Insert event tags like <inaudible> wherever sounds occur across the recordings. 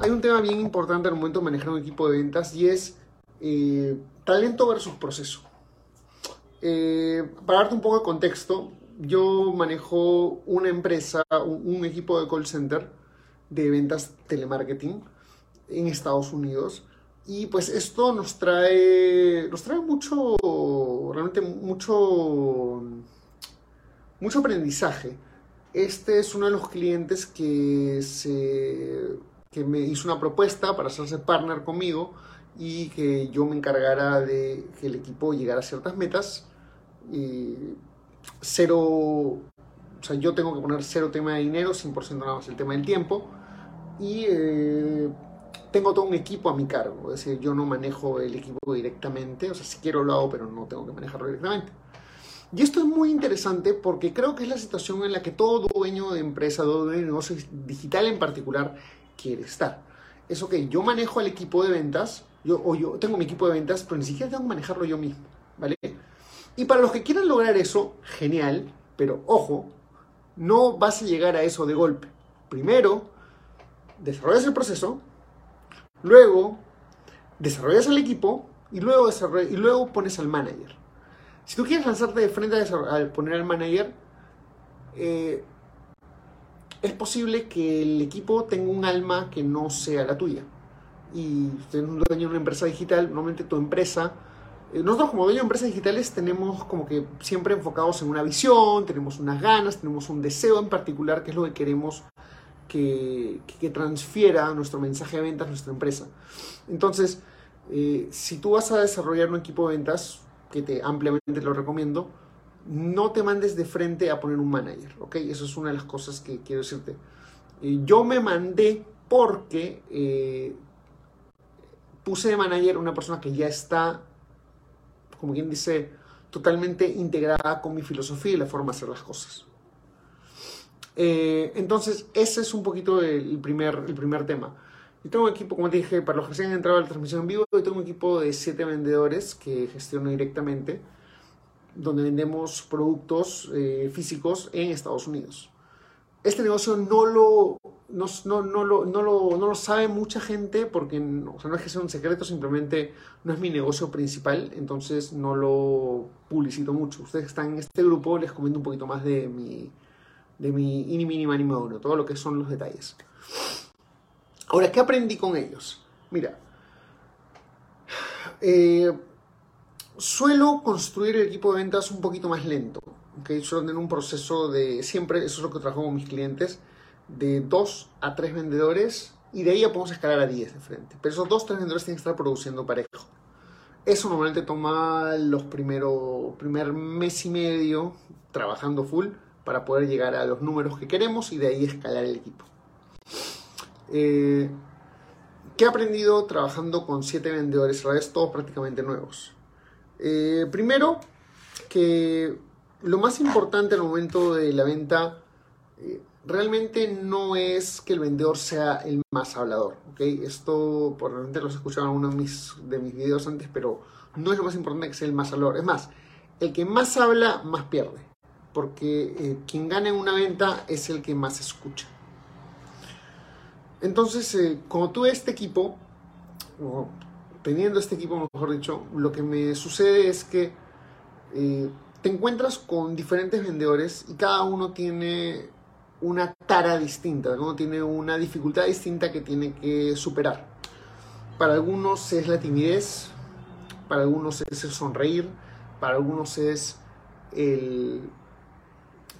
hay un tema bien importante al momento de manejar un equipo de ventas y es eh, talento versus proceso. Eh, para darte un poco de contexto, yo manejo una empresa, un, equipo de call center de ventas telemarketing en Estados Unidos. Y pues esto nos trae, nos trae mucho, realmente mucho, mucho aprendizaje. Este es uno de los clientes que se que me hizo una propuesta para hacerse partner conmigo y que yo me encargara de que el equipo llegara a ciertas metas. Y cero, o sea, yo tengo que poner cero tema de dinero, 100% nada más el tema del tiempo. Y eh, tengo todo un equipo a mi cargo, es decir, yo no manejo el equipo directamente, o sea, si quiero lo hago, pero no tengo que manejarlo directamente. Y esto es muy interesante porque creo que es la situación en la que todo dueño de empresa, todo dueño de negocio digital en particular, quiere estar. Es ok, yo manejo el equipo de ventas, yo, o yo tengo mi equipo de ventas, pero ni siquiera tengo que manejarlo yo mismo, ¿vale? Y para los que quieran lograr eso, genial, pero ojo, no vas a llegar a eso de golpe. Primero, desarrollas el proceso, luego desarrollas el equipo y luego, y luego pones al manager. Si tú quieres lanzarte de frente a, poner al manager, eh, es posible que el equipo tenga un alma que no sea la tuya. Y usted un dueño de una empresa digital, normalmente tu empresa, eh, nosotros como dueño de empresas digitales tenemos como que siempre enfocados en una visión, tenemos unas ganas, tenemos un deseo en particular, que es lo que queremos que, que, transfiera nuestro mensaje de ventas nuestra empresa. Entonces, eh, si tú vas a desarrollar un equipo de ventas, que te ampliamente lo recomiendo, no te mandes de frente a poner un manager, ¿ok? Eso es una de las cosas que quiero decirte. Eh, yo me mandé porque eh, puse de manager una persona que ya está, como quien dice, totalmente integrada con mi filosofía y la forma de hacer las cosas. Eh, entonces, ese es un poquito el primer, el primer tema. Yo tengo un equipo, como te dije, para los que se han entrado a la transmisión en vivo, yo tengo un equipo de siete vendedores que gestiono directamente donde vendemos productos eh, físicos en Estados Unidos. Este negocio no lo, no, no, no, lo, no, lo, no lo sabe mucha gente porque o sea, no es que sea un secreto, simplemente no es mi negocio principal, entonces no lo publicito mucho. Ustedes que están en este grupo, les comento un poquito más de mi, de mi ini, mini, mani, todo lo que son los detalles. Ahora, ¿qué aprendí con ellos? Mira, eh, suelo construir el equipo de ventas un poquito más lento. ¿okay? Suelo tener un proceso de, siempre, eso es lo que trabajo con mis clientes, de 2 a 3 vendedores y de ahí ya podemos escalar a 10 de frente. Pero esos 2 3 vendedores tienen que estar produciendo parejo. Eso normalmente toma los primeros, primer mes y medio trabajando full para poder llegar a los números que queremos y de ahí escalar el equipo. Eh, ¿Qué he aprendido trabajando con 7 vendedores? A la vez todos prácticamente nuevos. Eh, primero, que lo más importante al momento de la venta eh, realmente no es que el vendedor sea el más hablador. ¿okay? Esto probablemente lo he escuchado en uno de mis, de videos antes, pero no es lo más importante que sea el más hablador. Es más, el que más habla, más pierde. Porque eh, quien gana en una venta es el que más escucha. Entonces, como tuve este equipo, teniendo este equipo, mejor dicho, lo que me sucede es que eh, te encuentras con diferentes vendedores y cada uno tiene una tara distinta, cada uno tiene una dificultad distinta que tiene que superar. Para algunos es la timidez, para algunos es el sonreír, para algunos es el,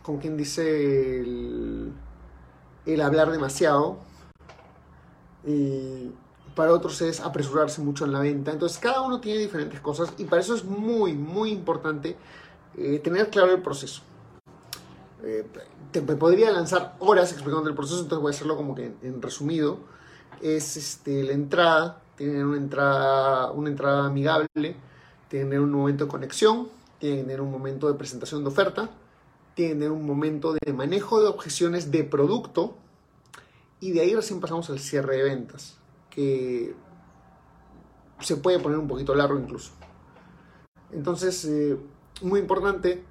con quien dice, el, el hablar demasiado. Y para otros es apresurarse mucho en la venta. Entonces cada uno tiene diferentes cosas y para eso es muy, muy importante eh, tener claro el proceso. Eh, te, podría lanzar horas explicando el proceso, entonces voy a hacerlo como que en, resumido. es este, la entrada, tiene una entrada, una entrada amigable, tiene que tener un momento de conexión, tiene que tener un momento de presentación de oferta, tiene que tener un momento de manejo de objeciones de producto y de ahí recién pasamos al cierre de ventas, que se puede poner un poquito largo incluso. Entonces, eh, muy importante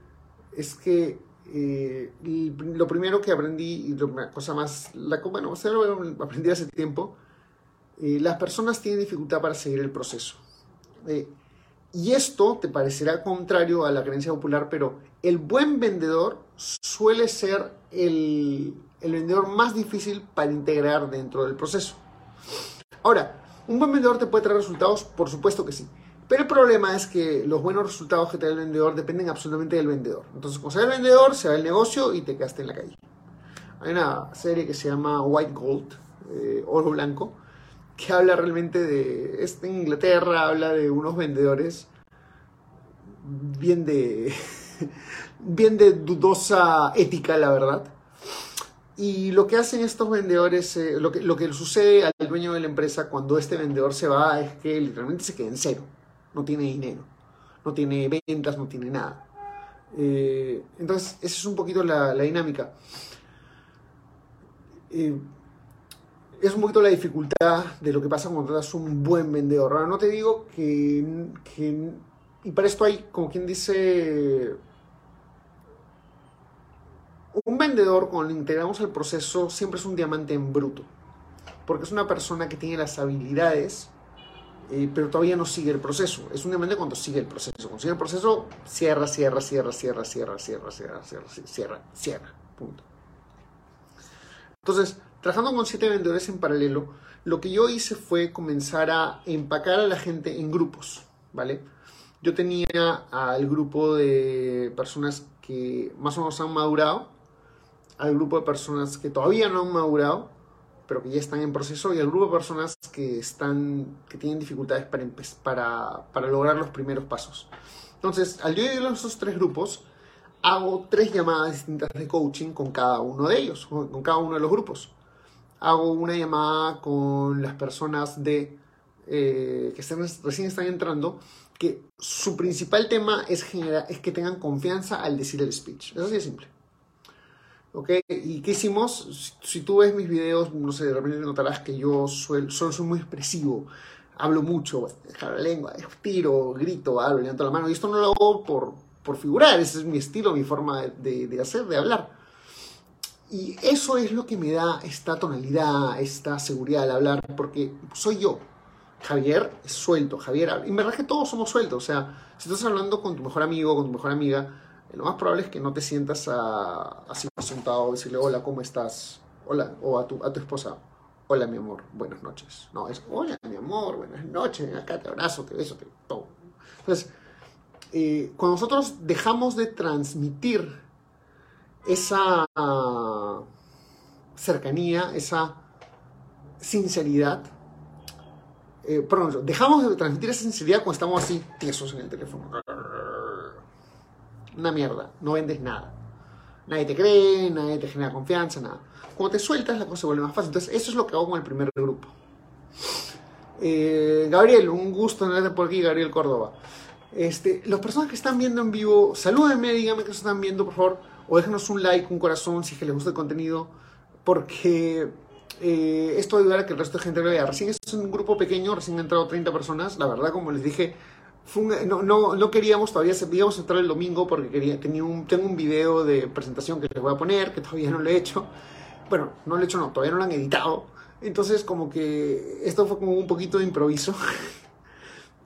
es que eh, lo primero que aprendí, y la cosa más, la, bueno, lo aprendí hace tiempo, eh, las personas tienen dificultad para seguir el proceso. y esto te parecerá contrario a la creencia popular, pero el buen vendedor suele ser el, el vendedor más difícil para integrar dentro del proceso. Ahora, ¿un buen vendedor te puede traer resultados? Por supuesto que sí. Pero el problema es que los buenos resultados que da el vendedor dependen absolutamente del vendedor. Entonces, cuando se va el vendedor, se va el negocio y te quedaste en la calle. Hay una serie que se llama White Gold, eh, oro blanco, que habla realmente de. En Inglaterra, habla de unos vendedores bien de. <laughs> bien de dudosa ética, la verdad y lo que hacen estos vendedores, eh, lo, que, lo que sucede al dueño de la empresa cuando este vendedor se va es que literalmente se queda en cero. No tiene dinero, no tiene ventas, no tiene nada. Eh, entonces, esa es un poquito la, dinámica. Eh, es un poquito la dificultad de lo que pasa cuando eres un buen vendedor. No te digo que, que. Y para esto hay, como quien dice un vendedor, cuando integramos al proceso, siempre es un diamante en bruto. Porque es una persona que tiene las habilidades, eh, pero todavía no sigue el proceso. Es un diamante cuando sigue el proceso. Cuando sigue el proceso, cierra, cierra, cierra, cierra, cierra, cierra, cierra, cierra, cierra, cierra. Punto. Entonces, trabajando con siete vendedores en paralelo, lo que yo hice fue comenzar a empacar a la gente en grupos, ¿vale? Yo tenía al grupo de personas que más o menos han madurado, al grupo de personas que todavía no han madurado, pero que ya están en proceso, y al grupo de personas que, están, que tienen dificultades para, para, para lograr los primeros pasos. Entonces, al yo dividir esos tres grupos, hago tres llamadas distintas de coaching con cada uno de ellos, con cada uno de los grupos. Hago una llamada con las personas de, eh, que recién están entrando, que su principal tema es, generar, es que tengan confianza al decir el speech. Eso así de simple. ¿Ok? ¿Y qué hicimos? Si tú ves mis videos, no sé, de repente notarás que yo soy, soy muy expresivo, hablo mucho, dejo la lengua, tiro, grito, hablo, levanto la mano. Y esto no lo hago por, por figurar, ese es mi estilo, mi forma de, de hacer, de hablar. Y eso es lo que me da esta tonalidad, esta seguridad al hablar, porque soy yo. Javier es suelto, Javier, y en verdad que todos somos sueltos, o sea, si estás hablando con tu mejor amigo, con tu mejor amiga, lo más probable es que no te sientas así sentado y decirle, hola, ¿cómo estás? Hola, o a tu, a tu esposa, hola, mi amor, buenas noches. No, es, hola, mi amor, buenas noches, acá te abrazo, te beso, te todo. Entonces, eh, cuando nosotros dejamos de transmitir esa cercanía, esa sinceridad, eh, perdón, dejamos de transmitir esa sinceridad cuando estamos así tiesos en el teléfono una mierda, no vendes nada. Nadie te cree, nadie te genera confianza, nada. Cuando te sueltas, la cosa se vuelve más fácil. Entonces, eso es lo que hago con el primer grupo. Eh, Gabriel, un gusto tenerte por aquí, Gabriel Córdoba. Este, las personas que están viendo en vivo, salúdenme, díganme que están viendo, por favor, o déjenos un like, un corazón, si les gusta el contenido, porque eh, esto va a ayudar a que el resto de gente lo vea. Recién es un grupo pequeño, recién han entrado 30 personas, la verdad, como les dije, no, no, no, queríamos todavía, íbamos a entrar el domingo porque quería, tenía un, tengo un video de presentación que les voy a poner, que todavía no lo he hecho. Bueno, no lo he hecho, no, todavía no lo han editado. Entonces, como que esto fue como un poquito de improviso. <laughs>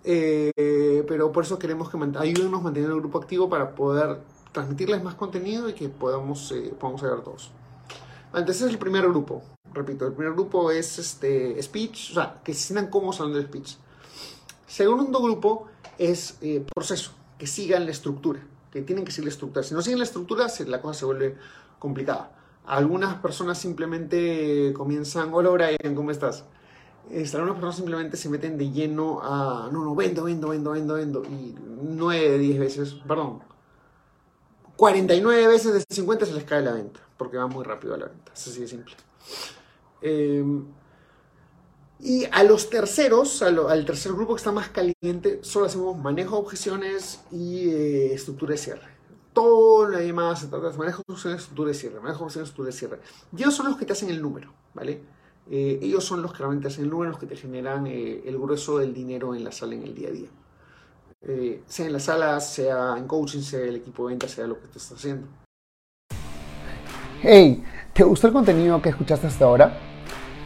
Eh, pero por eso queremos que ayúdenos a mantener el grupo activo para poder transmitirles más contenido y que podamos, eh, podamos llegar todos. Entonces, es el primer grupo. Repito, el primer grupo es este speech, o sea, que se sientan cómodos hablando de speech. Segundo grupo es eh, proceso, que sigan la estructura, que tienen que seguir la estructura. Si no siguen la estructura, la cosa se vuelve complicada. Algunas personas simplemente comienzan, hola Brian, ¿cómo estás? Este, algunas personas simplemente se meten de lleno a, no, no, vendo, vendo, vendo, vendo, vendo, y 9 10 veces, perdón, 49 veces de 50 se les cae la venta, porque va muy rápido a la venta, es así de simple. Eh, Y a los terceros, al tercer grupo que está más caliente, solo hacemos manejo de objeciones y eh, estructura de cierre. Todo lo demás se trata de manejo de objeciones, estructura de cierre, manejo de objeciones, estructura de cierre. Y ellos son los que te hacen el número, ¿vale? Eh, ellos son los que realmente hacen el número, los que te generan eh, el grueso del dinero en la sala en el día a día. sea en la sala, sea en coaching, sea el equipo de venta, sea lo que te estás haciendo. Hey, ¿te gustó el contenido que escuchaste hasta ahora?